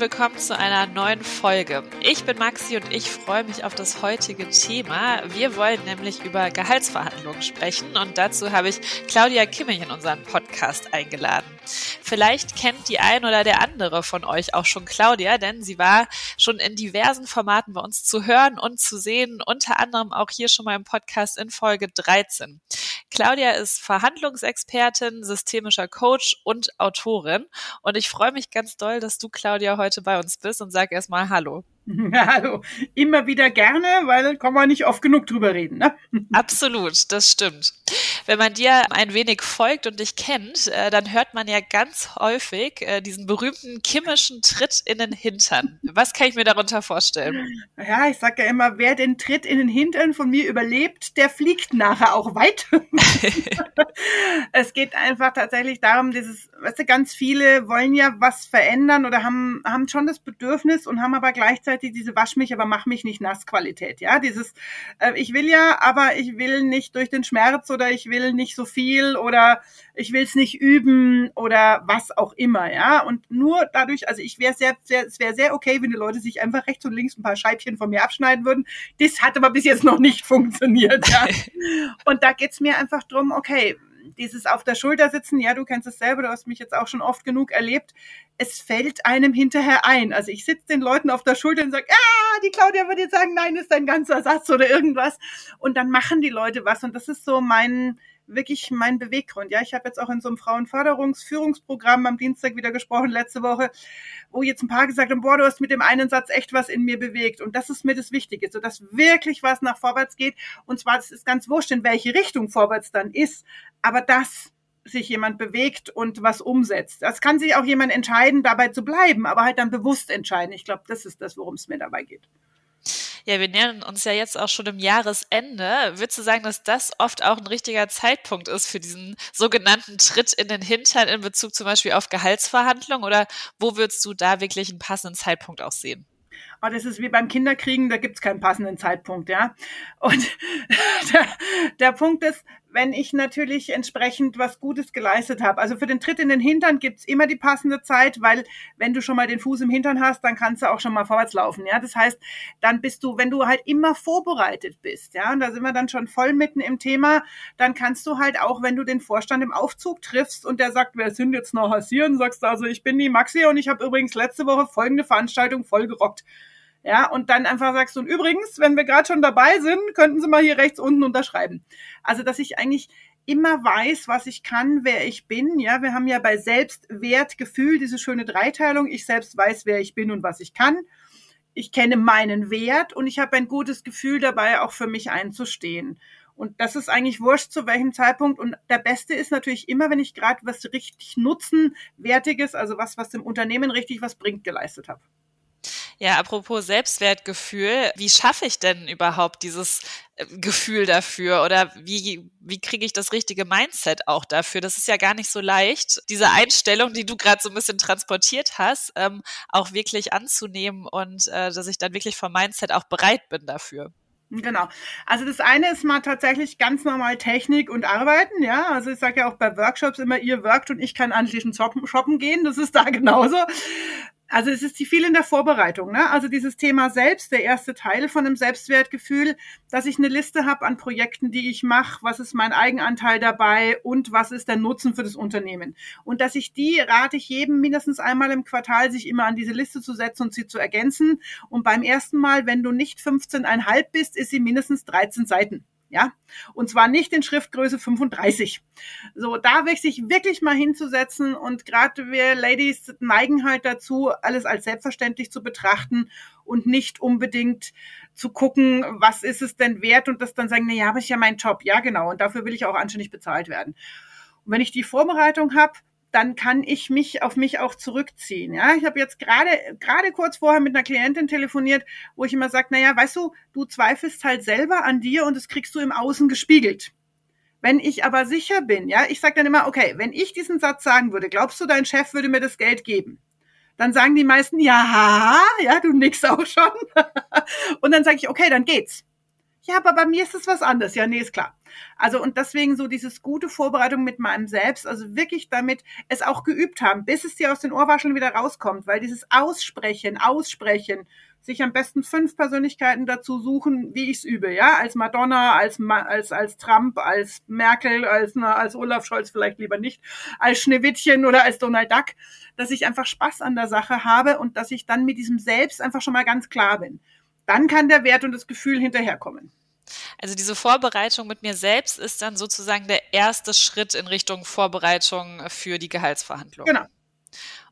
willkommen zu einer neuen Folge. Ich bin Maxi und ich freue mich auf das heutige Thema. Wir wollen nämlich über Gehaltsverhandlungen sprechen und dazu habe ich Claudia Kimmich in unseren Podcast eingeladen. Vielleicht kennt die ein oder der andere von euch auch schon Claudia, denn sie war schon in diversen Formaten bei uns zu hören und zu sehen, unter anderem auch hier schon mal im Podcast in Folge 13. Claudia ist Verhandlungsexpertin, systemischer Coach und Autorin und ich freue mich ganz doll, dass du, Claudia, heute bei uns bist und sag erstmal Hallo. Hallo, immer wieder gerne, weil kann man nicht oft genug drüber reden. Ne? Absolut, das stimmt. Wenn man dir ein wenig folgt und dich kennt, äh, dann hört man ja ganz häufig äh, diesen berühmten kimmischen Tritt in den Hintern. Was kann ich mir darunter vorstellen? Ja, ich sage ja immer, wer den Tritt in den Hintern von mir überlebt, der fliegt nachher auch weit. es geht einfach tatsächlich darum, dieses, weißt du, ganz viele wollen ja was verändern oder haben, haben schon das Bedürfnis und haben aber gleichzeitig gleichzeitig diese Wasch mich, aber mach mich nicht nass Qualität. Ja, dieses, äh, ich will ja, aber ich will nicht durch den Schmerz oder ich will nicht so viel oder ich will es nicht üben oder was auch immer. Ja, und nur dadurch, also ich wäre sehr, sehr, es wäre sehr okay, wenn die Leute sich einfach rechts und links ein paar Scheibchen von mir abschneiden würden. Das hat aber bis jetzt noch nicht funktioniert. Ja. und da geht's mir einfach drum, okay, dieses auf der Schulter sitzen, ja, du kennst es selber, du hast mich jetzt auch schon oft genug erlebt. Es fällt einem hinterher ein. Also ich sitze den Leuten auf der Schulter und sage, ah, die Claudia würde jetzt sagen, nein, ist ein ganzer Satz oder irgendwas. Und dann machen die Leute was. Und das ist so mein, wirklich mein Beweggrund. Ja, ich habe jetzt auch in so einem Frauenförderungsführungsprogramm am Dienstag wieder gesprochen, letzte Woche, wo jetzt ein paar gesagt haben, boah, du hast mit dem einen Satz echt was in mir bewegt. Und das ist mir das Wichtige, so dass wirklich was nach vorwärts geht. Und zwar, es ist ganz wurscht, in welche Richtung vorwärts dann ist. Aber das sich jemand bewegt und was umsetzt. Das kann sich auch jemand entscheiden, dabei zu bleiben, aber halt dann bewusst entscheiden. Ich glaube, das ist das, worum es mir dabei geht. Ja, wir nähern uns ja jetzt auch schon im Jahresende. Würdest du sagen, dass das oft auch ein richtiger Zeitpunkt ist für diesen sogenannten Tritt in den Hintern in Bezug zum Beispiel auf Gehaltsverhandlungen? Oder wo würdest du da wirklich einen passenden Zeitpunkt auch sehen? Oh, das ist wie beim Kinderkriegen, da gibt's keinen passenden Zeitpunkt, ja. Und der, der Punkt ist, wenn ich natürlich entsprechend was Gutes geleistet habe. Also für den Tritt in den Hintern gibt's immer die passende Zeit, weil wenn du schon mal den Fuß im Hintern hast, dann kannst du auch schon mal vorwärts laufen. Ja, das heißt, dann bist du, wenn du halt immer vorbereitet bist, ja, und da sind wir dann schon voll mitten im Thema, dann kannst du halt auch, wenn du den Vorstand im Aufzug triffst und der sagt, wer sind jetzt noch hier, sagst du also, ich bin die Maxi und ich habe übrigens letzte Woche folgende Veranstaltung voll gerockt. Ja, und dann einfach sagst du, und übrigens, wenn wir gerade schon dabei sind, könnten Sie mal hier rechts unten unterschreiben. Also, dass ich eigentlich immer weiß, was ich kann, wer ich bin. Ja, wir haben ja bei Selbstwertgefühl diese schöne Dreiteilung. Ich selbst weiß, wer ich bin und was ich kann. Ich kenne meinen Wert und ich habe ein gutes Gefühl dabei, auch für mich einzustehen. Und das ist eigentlich wurscht zu welchem Zeitpunkt. Und der Beste ist natürlich immer, wenn ich gerade was richtig nutzenwertiges, also was, was dem Unternehmen richtig was bringt, geleistet habe. Ja, apropos Selbstwertgefühl, wie schaffe ich denn überhaupt dieses äh, Gefühl dafür oder wie, wie kriege ich das richtige Mindset auch dafür? Das ist ja gar nicht so leicht, diese Einstellung, die du gerade so ein bisschen transportiert hast, ähm, auch wirklich anzunehmen und äh, dass ich dann wirklich vom Mindset auch bereit bin dafür. Genau. Also das eine ist mal tatsächlich ganz normal Technik und Arbeiten, ja. Also ich sage ja auch bei Workshops immer, ihr workt und ich kann anschließend shoppen gehen. Das ist da genauso. Also es ist viel in der Vorbereitung. Ne? Also dieses Thema selbst, der erste Teil von dem Selbstwertgefühl, dass ich eine Liste habe an Projekten, die ich mache, was ist mein Eigenanteil dabei und was ist der Nutzen für das Unternehmen. Und dass ich die rate ich jedem mindestens einmal im Quartal, sich immer an diese Liste zu setzen und sie zu ergänzen. Und beim ersten Mal, wenn du nicht 15,5 bist, ist sie mindestens 13 Seiten. Ja, und zwar nicht in Schriftgröße 35. So, da sich wirklich mal hinzusetzen und gerade wir Ladies neigen halt dazu, alles als selbstverständlich zu betrachten und nicht unbedingt zu gucken, was ist es denn wert und das dann sagen, na ja, aber ich ja mein Job. Ja, genau. Und dafür will ich auch anständig bezahlt werden. Und wenn ich die Vorbereitung habe, dann kann ich mich auf mich auch zurückziehen. Ja, ich habe jetzt gerade gerade kurz vorher mit einer Klientin telefoniert, wo ich immer sage, naja, weißt du, du zweifelst halt selber an dir und das kriegst du im Außen gespiegelt. Wenn ich aber sicher bin, ja, ich sage dann immer, okay, wenn ich diesen Satz sagen würde, glaubst du, dein Chef würde mir das Geld geben? Dann sagen die meisten, ja, ja, du nix auch schon. und dann sage ich, okay, dann geht's Ja, aber bei mir ist es was anderes. Ja, nee, ist klar. Also und deswegen so dieses gute Vorbereitung mit meinem Selbst, also wirklich damit es auch geübt haben, bis es dir aus den Ohrwascheln wieder rauskommt, weil dieses Aussprechen, Aussprechen, sich am besten fünf Persönlichkeiten dazu suchen, wie ich es übe, ja, als Madonna, als als als Trump, als Merkel, als na, als Olaf Scholz vielleicht lieber nicht, als Schneewittchen oder als Donald Duck, dass ich einfach Spaß an der Sache habe und dass ich dann mit diesem Selbst einfach schon mal ganz klar bin. Dann kann der Wert und das Gefühl hinterherkommen. Also diese Vorbereitung mit mir selbst ist dann sozusagen der erste Schritt in Richtung Vorbereitung für die Gehaltsverhandlung. Genau.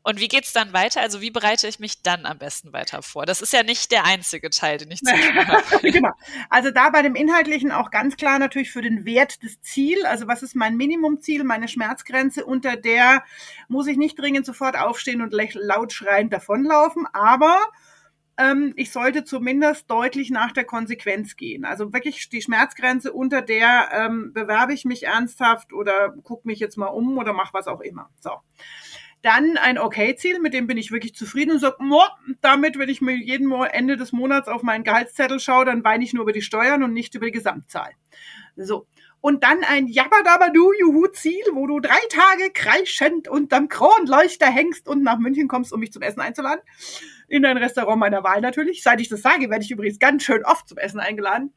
Und wie geht's dann weiter? Also wie bereite ich mich dann am besten weiter vor? Das ist ja nicht der einzige Teil, den ich zu tun habe. genau. Also da bei dem Inhaltlichen auch ganz klar natürlich für den Wert des Ziel. Also was ist mein Minimumziel, meine Schmerzgrenze, unter der muss ich nicht dringend sofort aufstehen und laut schreiend davonlaufen, aber ähm, ich sollte zumindest deutlich nach der Konsequenz gehen. Also wirklich die Schmerzgrenze, unter der ähm, bewerbe ich mich ernsthaft oder gucke mich jetzt mal um oder mache was auch immer. So. Dann ein Okay-Ziel, mit dem bin ich wirklich zufrieden und sage, damit, wenn ich mir jeden Ende des Monats auf meinen Gehaltszettel schaue, dann weine ich nur über die Steuern und nicht über die Gesamtzahl. So. Und dann ein Jabadabadu-Juhu-Ziel, wo du drei Tage kreischend unterm Kronleuchter hängst und nach München kommst, um mich zum Essen einzuladen in ein Restaurant meiner Wahl natürlich. Seit ich das sage, werde ich übrigens ganz schön oft zum Essen eingeladen.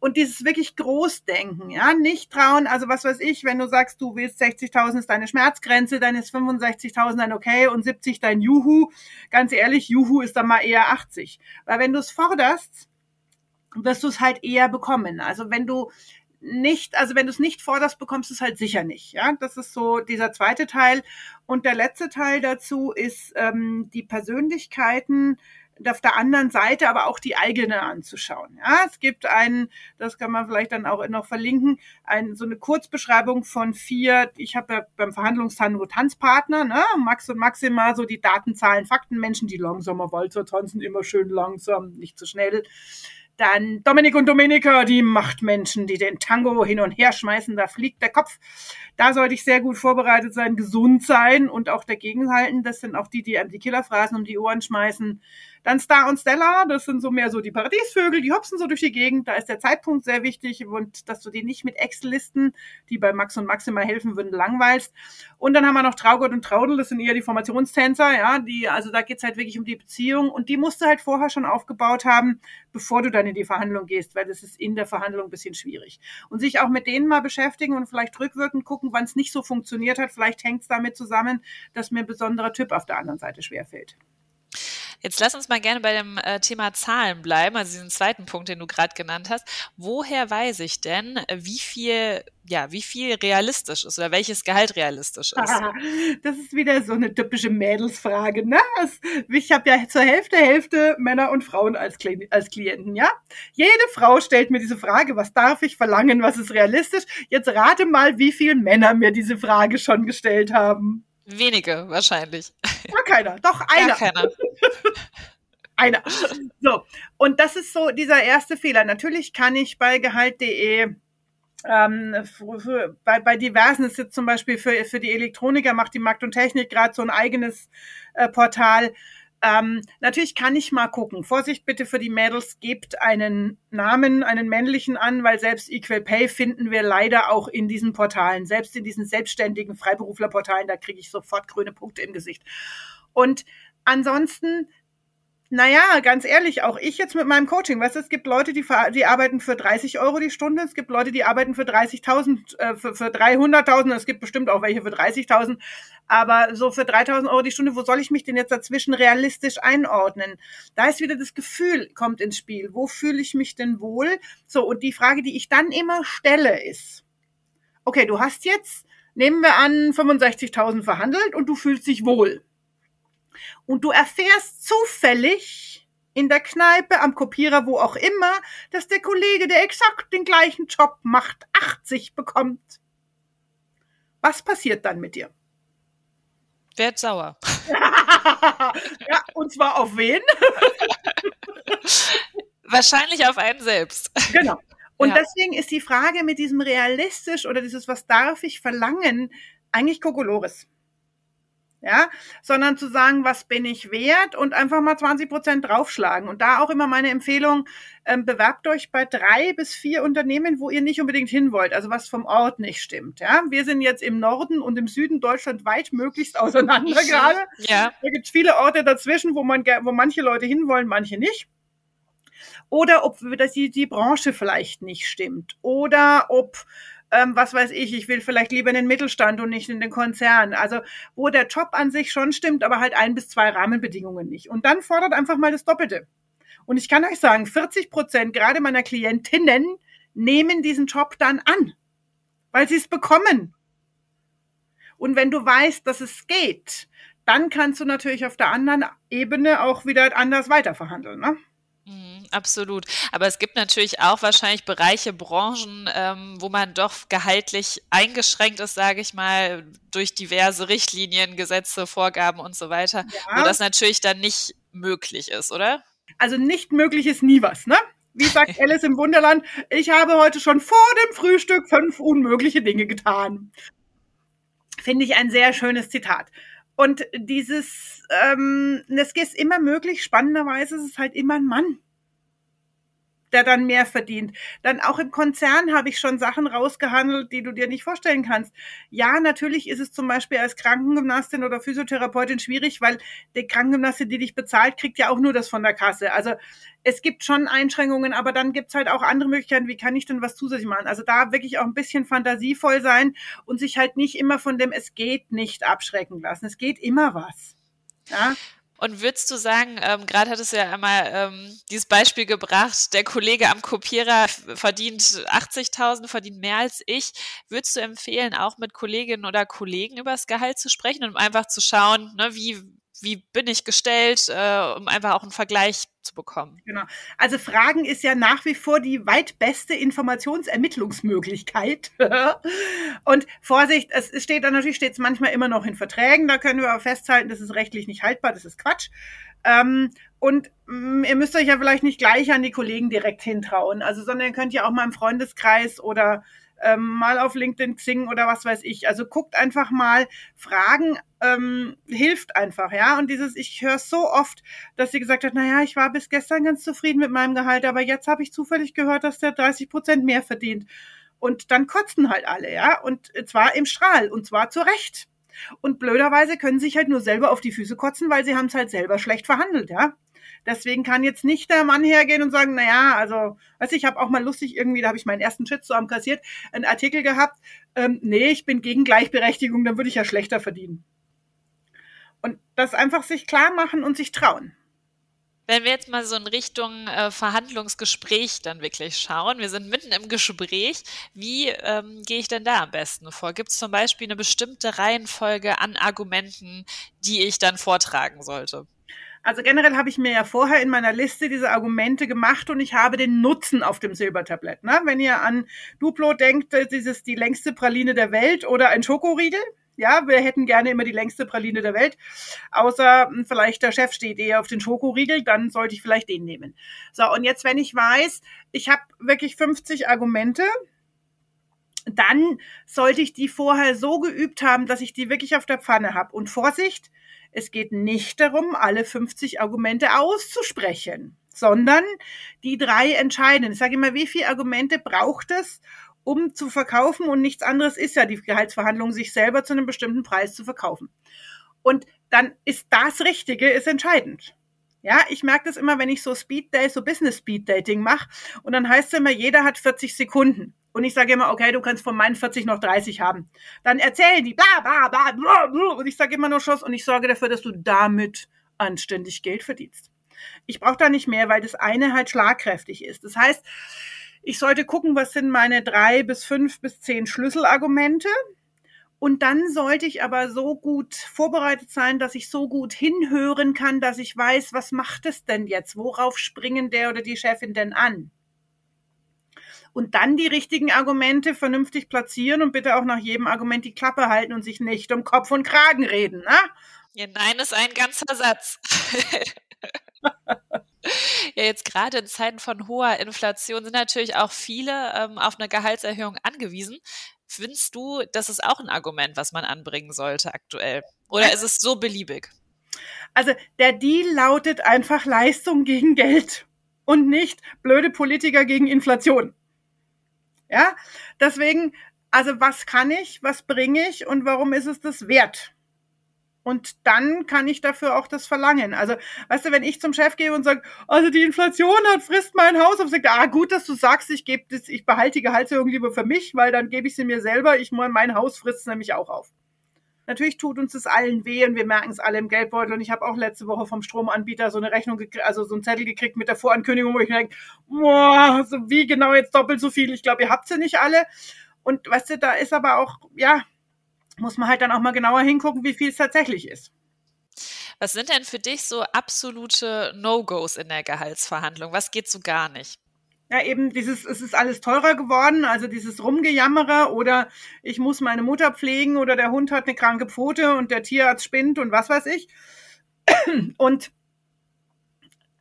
Und dieses wirklich Großdenken, ja, nicht trauen, also was weiß ich, wenn du sagst, du willst 60.000 ist deine Schmerzgrenze, dann ist 65.000 dein Okay und 70 dein Juhu. Ganz ehrlich, Juhu ist dann mal eher 80. Weil wenn du es forderst, wirst du es halt eher bekommen. Also wenn du nicht, also wenn du es nicht forderst, bekommst du es halt sicher nicht. Ja, das ist so dieser zweite Teil. Und der letzte Teil dazu ist ähm, die Persönlichkeiten auf der anderen Seite aber auch die eigene anzuschauen. Ja, es gibt einen, das kann man vielleicht dann auch noch verlinken, ein, so eine Kurzbeschreibung von vier, ich habe ja beim Verhandlungstango Tanzpartner, ne, Max und Maxima, so die Datenzahlen, Fakten, Menschen, die langsamer Walzer tanzen, immer schön langsam, nicht zu so schnell. Dann Dominik und Dominika, die Machtmenschen, die den Tango hin und her schmeißen, da fliegt der Kopf. Da sollte ich sehr gut vorbereitet sein, gesund sein und auch dagegen halten. Das sind auch die, die einem die Killerphrasen um die Ohren schmeißen. Dann Star und Stella, das sind so mehr so die Paradiesvögel, die hopsen so durch die Gegend. Da ist der Zeitpunkt sehr wichtig und dass du die nicht mit Excel-Listen, die bei Max und Maxima helfen würden, langweilst. Und dann haben wir noch Traugott und Traudel, das sind eher die Formationstänzer, ja, die, also da geht's halt wirklich um die Beziehung und die musst du halt vorher schon aufgebaut haben, bevor du dann in die Verhandlung gehst, weil das ist in der Verhandlung ein bisschen schwierig. Und sich auch mit denen mal beschäftigen und vielleicht rückwirkend gucken, wann es nicht so funktioniert hat. Vielleicht hängt es damit zusammen, dass mir ein besonderer Typ auf der anderen Seite schwerfällt. Jetzt lass uns mal gerne bei dem äh, Thema Zahlen bleiben, also diesen zweiten Punkt, den du gerade genannt hast. Woher weiß ich denn, wie viel, ja, wie viel realistisch ist oder welches Gehalt realistisch ist? das ist wieder so eine typische Mädelsfrage, ne? Ich habe ja zur Hälfte Hälfte Männer und Frauen als, Kli als Klienten, ja? Jede Frau stellt mir diese Frage, was darf ich verlangen, was ist realistisch? Jetzt rate mal, wie viele Männer mir diese Frage schon gestellt haben. Wenige wahrscheinlich. Gar keiner, doch einer. Gar keiner. Einer. So, und das ist so dieser erste Fehler. Natürlich kann ich bei Gehalt.de ähm, bei, bei diversen ist jetzt zum Beispiel für, für die Elektroniker macht die Markt und Technik gerade so ein eigenes äh, Portal. Ähm, natürlich kann ich mal gucken. Vorsicht bitte für die Mädels, gebt einen Namen, einen männlichen an, weil selbst Equal Pay finden wir leider auch in diesen Portalen. Selbst in diesen selbstständigen Freiberuflerportalen, da kriege ich sofort grüne Punkte im Gesicht. Und ansonsten naja, ganz ehrlich, auch ich jetzt mit meinem Coaching, weißt du, es gibt Leute, die, die arbeiten für 30 Euro die Stunde, es gibt Leute, die arbeiten für 30.000, äh, für, für 300.000, es gibt bestimmt auch welche für 30.000, aber so für 3.000 Euro die Stunde, wo soll ich mich denn jetzt dazwischen realistisch einordnen? Da ist wieder das Gefühl, kommt ins Spiel. Wo fühle ich mich denn wohl? So, und die Frage, die ich dann immer stelle, ist, okay, du hast jetzt, nehmen wir an, 65.000 verhandelt und du fühlst dich wohl und du erfährst zufällig in der Kneipe, am Kopierer, wo auch immer, dass der Kollege, der exakt den gleichen Job macht, 80 bekommt. Was passiert dann mit dir? Werd sauer. ja, und zwar auf wen? Wahrscheinlich auf einen selbst. Genau. Und ja. deswegen ist die Frage mit diesem realistisch oder dieses, was darf ich verlangen, eigentlich Kokolores. Ja, sondern zu sagen, was bin ich wert und einfach mal 20 Prozent draufschlagen. Und da auch immer meine Empfehlung, ähm, bewerbt euch bei drei bis vier Unternehmen, wo ihr nicht unbedingt hin wollt, also was vom Ort nicht stimmt. Ja, wir sind jetzt im Norden und im Süden Deutschland weit möglichst auseinander gerade. Ja. Da gibt es viele Orte dazwischen, wo man, wo manche Leute hinwollen, manche nicht oder ob dass die, die Branche vielleicht nicht stimmt oder ob ähm, was weiß ich, ich will vielleicht lieber in den Mittelstand und nicht in den Konzern. Also wo der Job an sich schon stimmt, aber halt ein bis zwei Rahmenbedingungen nicht. Und dann fordert einfach mal das Doppelte. Und ich kann euch sagen, 40 Prozent gerade meiner Klientinnen nehmen diesen Job dann an, weil sie es bekommen. Und wenn du weißt, dass es geht, dann kannst du natürlich auf der anderen Ebene auch wieder anders weiterverhandeln. Ne? Mhm, absolut. Aber es gibt natürlich auch wahrscheinlich Bereiche, Branchen, ähm, wo man doch gehaltlich eingeschränkt ist, sage ich mal, durch diverse Richtlinien, Gesetze, Vorgaben und so weiter, ja. wo das natürlich dann nicht möglich ist, oder? Also nicht möglich ist nie was, ne? Wie sagt Alice im Wunderland, ich habe heute schon vor dem Frühstück fünf unmögliche Dinge getan. Finde ich ein sehr schönes Zitat. Und dieses, ähm, das ist immer möglich, spannenderweise ist es halt immer ein Mann der dann mehr verdient. Dann auch im Konzern habe ich schon Sachen rausgehandelt, die du dir nicht vorstellen kannst. Ja, natürlich ist es zum Beispiel als Krankengymnastin oder Physiotherapeutin schwierig, weil die Krankengymnastin, die dich bezahlt, kriegt ja auch nur das von der Kasse. Also es gibt schon Einschränkungen, aber dann gibt's halt auch andere Möglichkeiten, wie kann ich denn was zusätzlich machen? Also da wirklich auch ein bisschen fantasievoll sein und sich halt nicht immer von dem es geht nicht abschrecken lassen. Es geht immer was. Ja. Und würdest du sagen, ähm, gerade hattest du ja einmal ähm, dieses Beispiel gebracht, der Kollege am Kopierer verdient 80.000, verdient mehr als ich. Würdest du empfehlen, auch mit Kolleginnen oder Kollegen über das Gehalt zu sprechen, um einfach zu schauen, ne, wie, wie bin ich gestellt, äh, um einfach auch einen Vergleich zu bekommen. Genau. Also Fragen ist ja nach wie vor die weit beste Informationsermittlungsmöglichkeit. und Vorsicht, es steht dann natürlich steht es manchmal immer noch in Verträgen, da können wir aber festhalten, das ist rechtlich nicht haltbar, das ist Quatsch. Ähm, und mh, mm, ihr müsst euch ja vielleicht nicht gleich an die Kollegen direkt hintrauen, also sondern ihr könnt ja auch mal im Freundeskreis oder ähm, mal auf LinkedIn, Xing oder was weiß ich. Also guckt einfach mal, Fragen ähm, hilft einfach, ja. Und dieses, ich höre so oft, dass sie gesagt hat, naja, ich war bis gestern ganz zufrieden mit meinem Gehalt, aber jetzt habe ich zufällig gehört, dass der 30 Prozent mehr verdient. Und dann kotzen halt alle, ja. Und zwar im Strahl und zwar zu Recht. Und blöderweise können sie sich halt nur selber auf die Füße kotzen, weil sie haben es halt selber schlecht verhandelt, ja. Deswegen kann jetzt nicht der Mann hergehen und sagen, na ja, also, weißt du, ich habe auch mal lustig irgendwie, da habe ich meinen ersten Shitstorm kassiert, einen Artikel gehabt, ähm, nee, ich bin gegen Gleichberechtigung, dann würde ich ja schlechter verdienen. Und das einfach sich klar machen und sich trauen. Wenn wir jetzt mal so in Richtung äh, Verhandlungsgespräch dann wirklich schauen, wir sind mitten im Gespräch, wie ähm, gehe ich denn da am besten vor? Gibt es zum Beispiel eine bestimmte Reihenfolge an Argumenten, die ich dann vortragen sollte? Also generell habe ich mir ja vorher in meiner Liste diese Argumente gemacht und ich habe den Nutzen auf dem Silbertablett. Ne? Wenn ihr an Duplo denkt, dieses die längste Praline der Welt oder ein Schokoriegel, ja, wir hätten gerne immer die längste Praline der Welt. Außer hm, vielleicht der Chef steht eher auf den Schokoriegel, dann sollte ich vielleicht den nehmen. So, und jetzt, wenn ich weiß, ich habe wirklich 50 Argumente, dann sollte ich die vorher so geübt haben, dass ich die wirklich auf der Pfanne habe. Und Vorsicht, es geht nicht darum, alle 50 Argumente auszusprechen, sondern die drei entscheiden. Ich sage immer, wie viele Argumente braucht es, um zu verkaufen? Und nichts anderes ist ja die Gehaltsverhandlung, sich selber zu einem bestimmten Preis zu verkaufen. Und dann ist das Richtige, ist entscheidend. Ja, ich merke das immer, wenn ich so Speed Day, so Business Speed Dating mache. Und dann heißt es immer, jeder hat 40 Sekunden. Und ich sage immer, okay, du kannst von meinen 40 noch 30 haben. Dann erzählen die bla bla bla bla bla. Und ich sage immer nur Schuss und ich sorge dafür, dass du damit anständig Geld verdienst. Ich brauche da nicht mehr, weil das eine halt schlagkräftig ist. Das heißt, ich sollte gucken, was sind meine drei bis fünf bis zehn Schlüsselargumente. Und dann sollte ich aber so gut vorbereitet sein, dass ich so gut hinhören kann, dass ich weiß, was macht es denn jetzt? Worauf springen der oder die Chefin denn an? und dann die richtigen Argumente vernünftig platzieren und bitte auch nach jedem Argument die Klappe halten und sich nicht um Kopf und Kragen reden. Ne? Ja, nein ist ein ganzer Satz. Ja, jetzt gerade in Zeiten von hoher Inflation sind natürlich auch viele ähm, auf eine Gehaltserhöhung angewiesen. Findest du, das ist auch ein Argument, was man anbringen sollte aktuell? Oder ist es so beliebig? Also der Deal lautet einfach Leistung gegen Geld und nicht blöde Politiker gegen Inflation. Ja, deswegen, also was kann ich, was bringe ich und warum ist es das wert? Und dann kann ich dafür auch das verlangen. Also, weißt du, wenn ich zum Chef gehe und sage, also die Inflation hat, frisst mein Haus auf, sagt ah, gut, dass du sagst, ich gebe das, ich behalte die Gehaltserhöhung lieber für mich, weil dann gebe ich sie mir selber. Ich mein Haus frisst nämlich auch auf. Natürlich tut uns das allen weh und wir merken es alle im Geldbeutel. Und ich habe auch letzte Woche vom Stromanbieter so eine Rechnung, also so einen Zettel gekriegt mit der Vorankündigung, wo ich denke, boah, so wie genau jetzt doppelt so viel. Ich glaube, ihr habt sie nicht alle. Und weißt du, da ist aber auch, ja, muss man halt dann auch mal genauer hingucken, wie viel es tatsächlich ist. Was sind denn für dich so absolute No-Gos in der Gehaltsverhandlung? Was geht so gar nicht? Ja, eben dieses, es ist alles teurer geworden, also dieses Rumgejammere oder ich muss meine Mutter pflegen oder der Hund hat eine kranke Pfote und der Tierarzt spinnt und was weiß ich. Und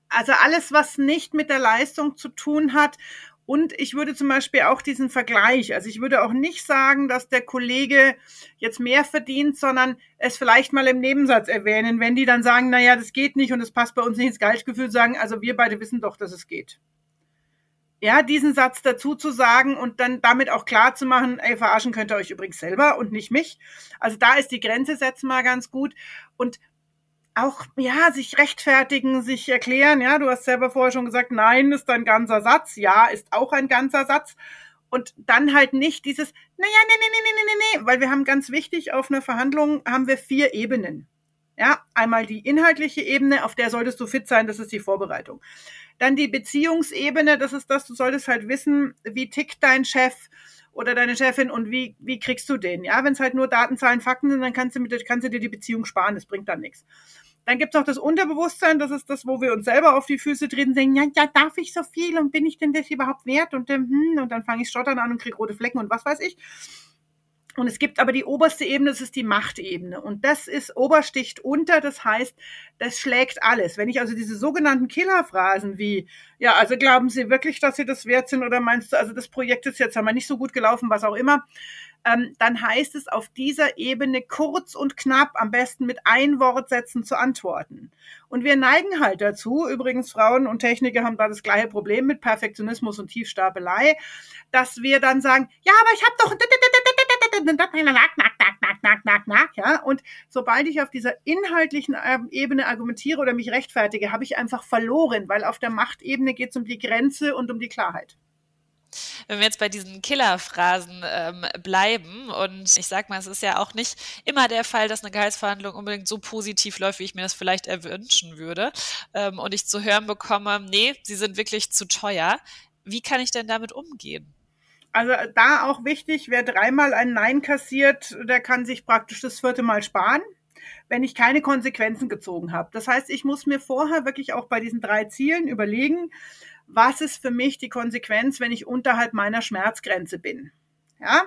also alles, was nicht mit der Leistung zu tun hat und ich würde zum Beispiel auch diesen Vergleich, also ich würde auch nicht sagen, dass der Kollege jetzt mehr verdient, sondern es vielleicht mal im Nebensatz erwähnen, wenn die dann sagen, naja, das geht nicht und es passt bei uns nicht ins Gehaltsgefühl, sagen, also wir beide wissen doch, dass es geht. Ja, diesen Satz dazu zu sagen und dann damit auch klar zu machen, ey, verarschen könnt ihr euch übrigens selber und nicht mich. Also da ist die Grenze setzen mal ganz gut. Und auch, ja, sich rechtfertigen, sich erklären. Ja, du hast selber vorher schon gesagt, nein ist ein ganzer Satz. Ja, ist auch ein ganzer Satz. Und dann halt nicht dieses, naja, nee, nee, nee, nee, nee, nee, weil wir haben ganz wichtig, auf einer Verhandlung haben wir vier Ebenen. Ja, einmal die inhaltliche Ebene, auf der solltest du fit sein, das ist die Vorbereitung. Dann die Beziehungsebene, das ist das, du solltest halt wissen, wie tickt dein Chef oder deine Chefin und wie, wie kriegst du den? Ja, wenn es halt nur Daten, Zahlen, Fakten sind, dann kannst du, mit, kannst du dir die Beziehung sparen, das bringt dann nichts. Dann gibt's noch das Unterbewusstsein, das ist das, wo wir uns selber auf die Füße treten und denken, ja, ja, darf ich so viel und bin ich denn das überhaupt wert? Und, ähm, hm, und dann fange ich stottern an und krieg rote Flecken und was weiß ich. Und es gibt aber die oberste Ebene, das ist die Machtebene. Und das ist obersticht unter, das heißt, das schlägt alles. Wenn ich also diese sogenannten Killerphrasen wie, ja, also glauben Sie wirklich, dass Sie das wert sind oder meinst du, also das Projekt ist jetzt einmal nicht so gut gelaufen, was auch immer, ähm, dann heißt es auf dieser Ebene kurz und knapp, am besten mit Einwortsätzen zu antworten. Und wir neigen halt dazu, übrigens Frauen und Techniker haben da das gleiche Problem mit Perfektionismus und Tiefstapelei, dass wir dann sagen, ja, aber ich habe doch ja, und sobald ich auf dieser inhaltlichen Ebene argumentiere oder mich rechtfertige, habe ich einfach verloren, weil auf der Machtebene geht es um die Grenze und um die Klarheit. Wenn wir jetzt bei diesen Killerphrasen ähm, bleiben und ich sag mal, es ist ja auch nicht immer der Fall, dass eine Gehaltsverhandlung unbedingt so positiv läuft, wie ich mir das vielleicht erwünschen würde ähm, und ich zu hören bekomme, nee, sie sind wirklich zu teuer. Wie kann ich denn damit umgehen? Also da auch wichtig, wer dreimal ein Nein kassiert, der kann sich praktisch das vierte Mal sparen wenn ich keine Konsequenzen gezogen habe. Das heißt, ich muss mir vorher wirklich auch bei diesen drei Zielen überlegen, was ist für mich die Konsequenz, wenn ich unterhalb meiner Schmerzgrenze bin. Ja?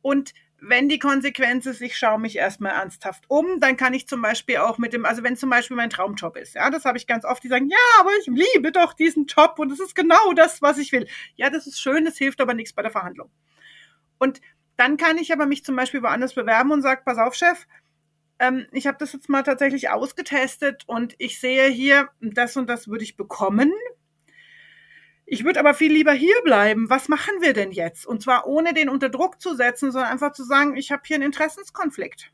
Und wenn die Konsequenz ist, ich schaue mich erstmal ernsthaft um, dann kann ich zum Beispiel auch mit dem, also wenn zum Beispiel mein Traumjob ist, ja, das habe ich ganz oft, die sagen, ja, aber ich liebe doch diesen Job und es ist genau das, was ich will. Ja, das ist schön, das hilft aber nichts bei der Verhandlung. Und dann kann ich aber mich zum Beispiel woanders bewerben und sage, pass auf, Chef, ähm, ich habe das jetzt mal tatsächlich ausgetestet und ich sehe hier, das und das würde ich bekommen ich würde aber viel lieber hier bleiben. Was machen wir denn jetzt? Und zwar ohne den unter Druck zu setzen, sondern einfach zu sagen, ich habe hier einen Interessenskonflikt.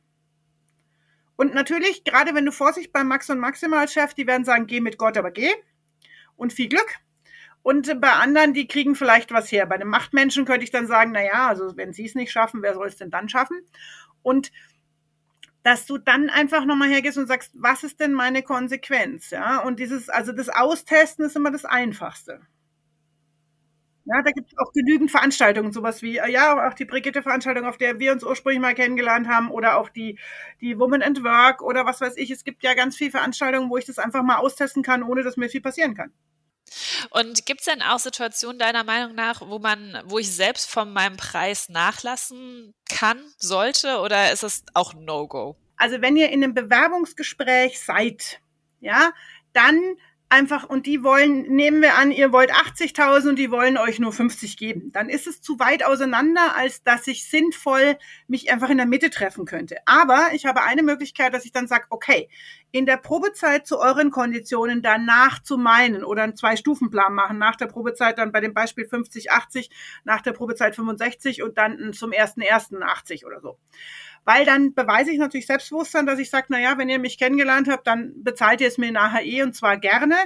Und natürlich, gerade wenn du Vorsicht beim Max und Maximalchef, die werden sagen, geh mit Gott, aber geh. Und viel Glück. Und bei anderen, die kriegen vielleicht was her. Bei einem Machtmenschen könnte ich dann sagen, na ja, also wenn sie es nicht schaffen, wer soll es denn dann schaffen? Und dass du dann einfach nochmal hergehst und sagst, was ist denn meine Konsequenz? Ja, und dieses, also das Austesten ist immer das Einfachste. Ja, da gibt es auch genügend Veranstaltungen, sowas wie, äh, ja, auch die Brigitte-Veranstaltung, auf der wir uns ursprünglich mal kennengelernt haben, oder auch die, die Woman and Work oder was weiß ich. Es gibt ja ganz viele Veranstaltungen, wo ich das einfach mal austesten kann, ohne dass mir viel passieren kann. Und gibt es denn auch Situationen deiner Meinung nach, wo man, wo ich selbst von meinem Preis nachlassen kann, sollte, oder ist es auch No-Go? Also wenn ihr in einem Bewerbungsgespräch seid, ja, dann einfach, und die wollen, nehmen wir an, ihr wollt 80.000 und die wollen euch nur 50 geben. Dann ist es zu weit auseinander, als dass ich sinnvoll mich einfach in der Mitte treffen könnte. Aber ich habe eine Möglichkeit, dass ich dann sage, okay, in der Probezeit zu euren Konditionen danach zu meinen oder einen Zwei-Stufen-Plan machen. Nach der Probezeit dann bei dem Beispiel 50, 80, nach der Probezeit 65 und dann zum ersten ersten 80 oder so weil dann beweise ich natürlich Selbstbewusstsein, dass ich sage, na ja, wenn ihr mich kennengelernt habt, dann bezahlt ihr es mir nachher eh und zwar gerne.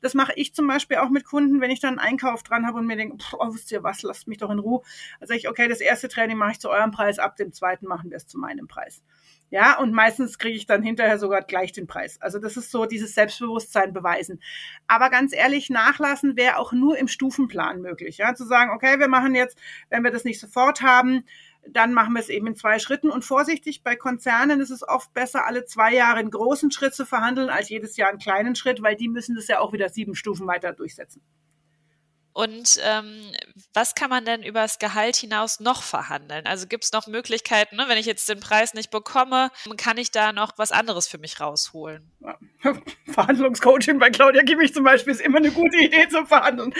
Das mache ich zum Beispiel auch mit Kunden, wenn ich dann einen Einkauf dran habe und mir denke, oh, wisst ihr was, lasst mich doch in Ruhe. Sage ich, okay, das erste Training mache ich zu eurem Preis, ab dem zweiten machen wir es zu meinem Preis. Ja, und meistens kriege ich dann hinterher sogar gleich den Preis. Also das ist so dieses Selbstbewusstsein beweisen. Aber ganz ehrlich, nachlassen wäre auch nur im Stufenplan möglich. Ja, zu sagen, okay, wir machen jetzt, wenn wir das nicht sofort haben, dann machen wir es eben in zwei Schritten. Und vorsichtig, bei Konzernen ist es oft besser, alle zwei Jahre einen großen Schritt zu verhandeln, als jedes Jahr einen kleinen Schritt, weil die müssen das ja auch wieder sieben Stufen weiter durchsetzen. Und ähm, was kann man denn über das Gehalt hinaus noch verhandeln? Also gibt es noch Möglichkeiten, ne? wenn ich jetzt den Preis nicht bekomme, kann ich da noch was anderes für mich rausholen? Verhandlungscoaching bei Claudia Kimmich zum Beispiel ist immer eine gute Idee zum Verhandeln.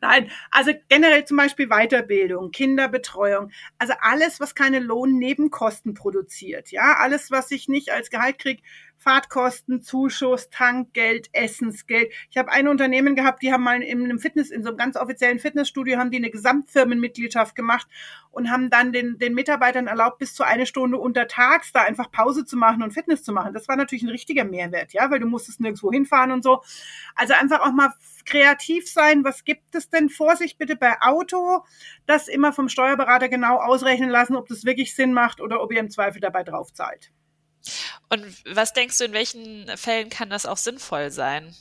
Nein, also generell zum Beispiel Weiterbildung, Kinderbetreuung, also alles, was keine Lohnnebenkosten produziert, ja, alles, was ich nicht als Gehalt kriege, Fahrtkosten, Zuschuss, Tankgeld, Essensgeld. Ich habe ein Unternehmen gehabt, die haben mal in einem Fitness, in so einem ganz offiziellen Fitnessstudio, haben die eine Gesamtfirmenmitgliedschaft gemacht und haben dann den, den Mitarbeitern erlaubt, bis zu eine Stunde untertags da einfach Pause zu machen und Fitness zu machen. Das war natürlich ein richtiger Mehrwert, ja, weil du musstest nirgendwo hinfahren und so. Also einfach auch mal kreativ sein. Was gibt es denn? Vorsicht bitte bei Auto, das immer vom Steuerberater genau ausrechnen lassen, ob das wirklich Sinn macht oder ob ihr im Zweifel dabei drauf zahlt. Und was denkst du, in welchen Fällen kann das auch sinnvoll sein?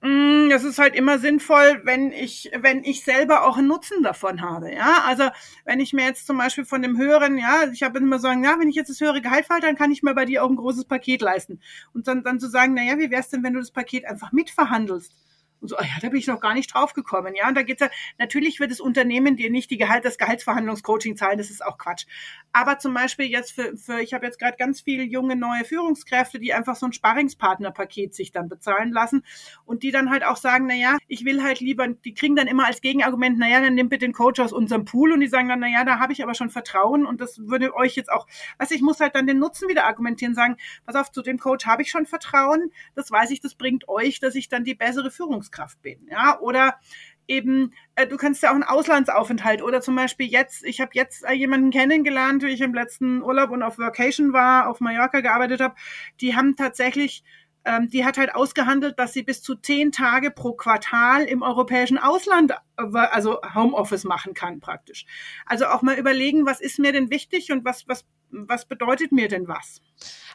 Mm, es ist halt immer sinnvoll, wenn ich, wenn ich selber auch einen Nutzen davon habe, ja. Also, wenn ich mir jetzt zum Beispiel von dem höheren, ja, ich habe immer sagen, ja, wenn ich jetzt das höhere Gehalt falle, dann kann ich mir bei dir auch ein großes Paket leisten. Und dann, dann zu sagen, na ja, wie wär's denn, wenn du das Paket einfach mitverhandelst? Und so, oh ja, da bin ich noch gar nicht drauf gekommen. Ja, und da geht's ja, natürlich wird das Unternehmen dir nicht die Gehalt, das Gehaltsverhandlungscoaching zahlen, das ist auch Quatsch. Aber zum Beispiel jetzt für, für ich habe jetzt gerade ganz viele junge neue Führungskräfte, die einfach so ein Sparringspartnerpaket sich dann bezahlen lassen und die dann halt auch sagen, na ja, ich will halt lieber, die kriegen dann immer als Gegenargument, na ja, dann nimm bitte den Coach aus unserem Pool und die sagen dann, na ja, da habe ich aber schon Vertrauen und das würde euch jetzt auch, also ich muss halt dann den Nutzen wieder argumentieren, sagen, pass auf, zu dem Coach habe ich schon Vertrauen, das weiß ich, das bringt euch, dass ich dann die bessere Führungs Führungskraft bin. Ja, oder eben, äh, du kannst ja auch einen Auslandsaufenthalt oder zum Beispiel jetzt, ich habe jetzt äh, jemanden kennengelernt, wie ich im letzten Urlaub und auf Vacation war, auf Mallorca gearbeitet habe, die haben tatsächlich ähm, die hat halt ausgehandelt, dass sie bis zu zehn Tage pro Quartal im europäischen Ausland, äh, also Homeoffice machen kann praktisch. Also auch mal überlegen, was ist mir denn wichtig und was, was, was bedeutet mir denn was?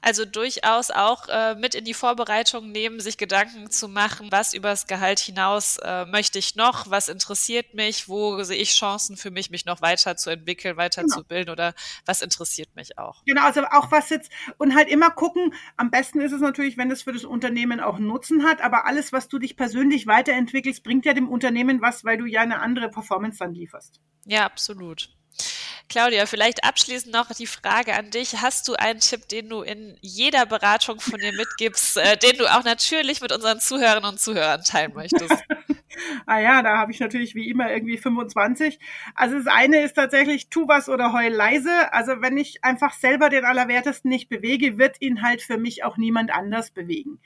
Also durchaus auch äh, mit in die Vorbereitung nehmen, sich Gedanken zu machen, was übers Gehalt hinaus äh, möchte ich noch, was interessiert mich, wo sehe ich Chancen für mich, mich noch weiterzuentwickeln, weiterzubilden genau. oder was interessiert mich auch. Genau, also auch was jetzt und halt immer gucken, am besten ist es natürlich, wenn es für das Unternehmen auch Nutzen hat, aber alles, was du dich persönlich weiterentwickelst, bringt ja dem Unternehmen was, weil du ja eine andere Performance dann lieferst. Ja, absolut. Claudia, vielleicht abschließend noch die Frage an dich. Hast du einen Tipp, den du in jeder Beratung von dir mitgibst, äh, den du auch natürlich mit unseren Zuhörern und Zuhörern teilen möchtest? ah ja, da habe ich natürlich wie immer irgendwie 25. Also das eine ist tatsächlich, tu was oder heul leise. Also wenn ich einfach selber den Allerwertesten nicht bewege, wird ihn halt für mich auch niemand anders bewegen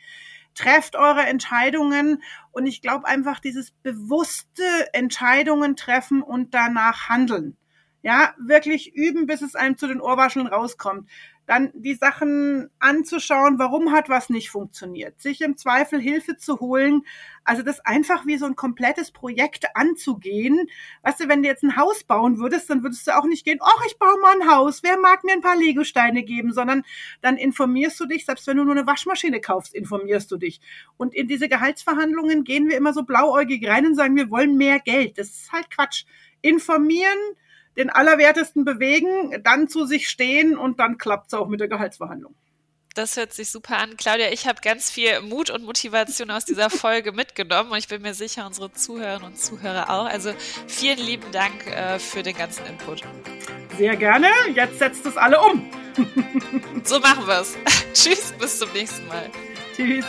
trefft eure Entscheidungen und ich glaube einfach dieses bewusste Entscheidungen treffen und danach handeln. Ja, wirklich üben, bis es einem zu den Ohrwascheln rauskommt. Dann die Sachen anzuschauen, warum hat was nicht funktioniert. Sich im Zweifel Hilfe zu holen. Also das einfach wie so ein komplettes Projekt anzugehen. Weißt du, wenn du jetzt ein Haus bauen würdest, dann würdest du auch nicht gehen, ach, ich baue mal ein Haus, wer mag mir ein paar Legosteine geben, sondern dann informierst du dich, selbst wenn du nur eine Waschmaschine kaufst, informierst du dich. Und in diese Gehaltsverhandlungen gehen wir immer so blauäugig rein und sagen, wir wollen mehr Geld. Das ist halt Quatsch. Informieren, den Allerwertesten bewegen, dann zu sich stehen und dann klappt es auch mit der Gehaltsverhandlung. Das hört sich super an. Claudia, ich habe ganz viel Mut und Motivation aus dieser Folge mitgenommen und ich bin mir sicher, unsere Zuhörerinnen und Zuhörer auch. Also vielen lieben Dank äh, für den ganzen Input. Sehr gerne. Jetzt setzt es alle um. so machen wir es. Tschüss, bis zum nächsten Mal. Tschüss.